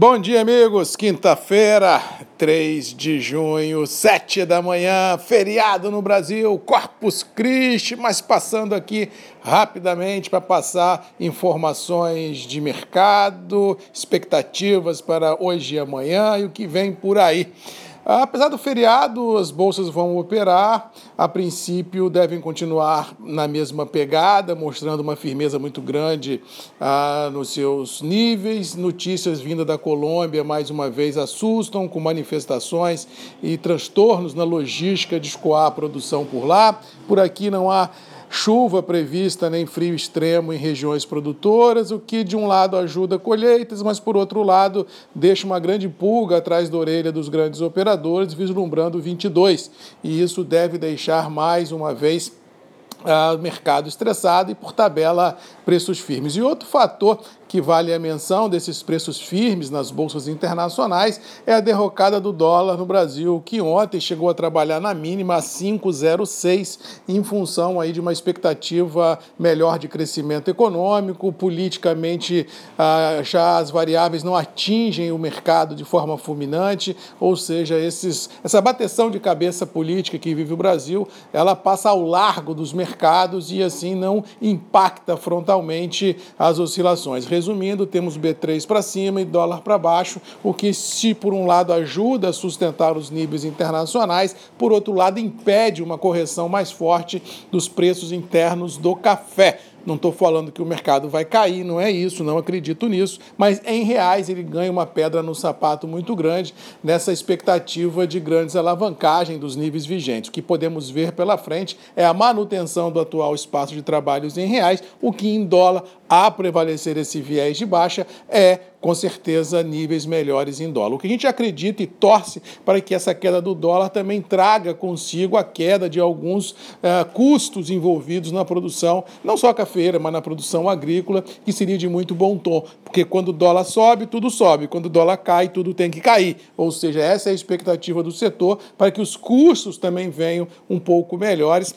Bom dia, amigos. Quinta-feira, 3 de junho, 7 da manhã, feriado no Brasil, Corpus Christi, mas passando aqui rapidamente para passar informações de mercado, expectativas para hoje e amanhã e o que vem por aí. Apesar do feriado, as bolsas vão operar, a princípio devem continuar na mesma pegada, mostrando uma firmeza muito grande ah, nos seus níveis. Notícias vindas da Colômbia, mais uma vez, assustam, com manifestações e transtornos na logística de escoar a produção por lá. Por aqui não há chuva prevista nem frio extremo em regiões produtoras, o que de um lado ajuda colheitas, mas por outro lado deixa uma grande pulga atrás da orelha dos grandes operadores, vislumbrando 22. E isso deve deixar mais uma vez o mercado estressado e, por tabela, preços firmes. E outro fator que vale a menção desses preços firmes nas bolsas internacionais é a derrocada do dólar no Brasil, que ontem chegou a trabalhar na mínima a 5,06 em função aí de uma expectativa melhor de crescimento econômico, politicamente ah, já as variáveis não atingem o mercado de forma fulminante, ou seja, esses, essa bateção de cabeça política que vive o Brasil, ela passa ao largo dos mercados e assim não impacta frontalmente as oscilações Resumindo, temos B3 para cima e dólar para baixo, o que, se por um lado ajuda a sustentar os níveis internacionais, por outro lado impede uma correção mais forte dos preços internos do café. Não estou falando que o mercado vai cair, não é isso, não acredito nisso, mas em reais ele ganha uma pedra no sapato muito grande nessa expectativa de grandes alavancagem dos níveis vigentes. O que podemos ver pela frente é a manutenção do atual espaço de trabalhos em reais, o que em dólar, a prevalecer esse viés de baixa, é com certeza níveis melhores em dólar. O que a gente acredita e torce para que essa queda do dólar também traga consigo a queda de alguns uh, custos envolvidos na produção, não só cafeira, mas na produção agrícola, que seria de muito bom tom, porque quando o dólar sobe, tudo sobe, quando o dólar cai, tudo tem que cair. Ou seja, essa é a expectativa do setor para que os custos também venham um pouco melhores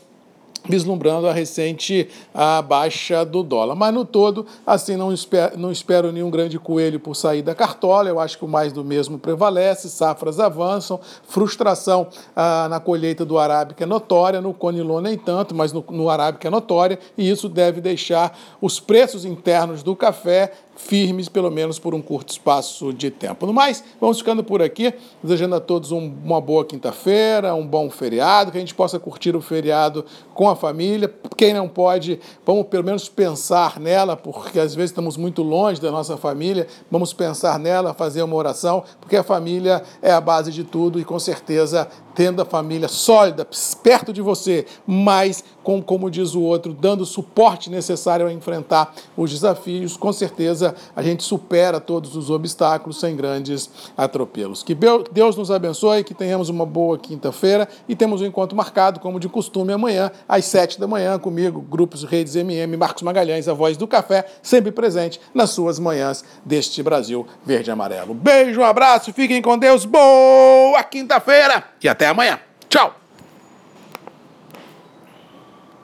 vislumbrando a recente a baixa do dólar. Mas no todo, assim, não espero, não espero nenhum grande coelho por sair da cartola, eu acho que o mais do mesmo prevalece, safras avançam, frustração ah, na colheita do arábica é notória, no conilon nem tanto, mas no, no arábica é notória, e isso deve deixar os preços internos do café firmes, pelo menos por um curto espaço de tempo. No mais, vamos ficando por aqui, desejando a todos um, uma boa quinta-feira, um bom feriado, que a gente possa curtir o feriado com a família. Quem não pode, vamos pelo menos pensar nela, porque às vezes estamos muito longe da nossa família, vamos pensar nela, fazer uma oração, porque a família é a base de tudo e com certeza tendo a família sólida, perto de você, mas, com, como diz o outro, dando o suporte necessário a enfrentar os desafios, com certeza a gente supera todos os obstáculos sem grandes atropelos. Que Deus nos abençoe, que tenhamos uma boa quinta-feira e temos um encontro marcado, como de costume, amanhã, às sete da manhã, comigo, Grupos Redes MM, Marcos Magalhães, a voz do café, sempre presente nas suas manhãs deste Brasil verde e amarelo. Beijo, um abraço, fiquem com Deus, boa quinta-feira e até amanhã. Tchau!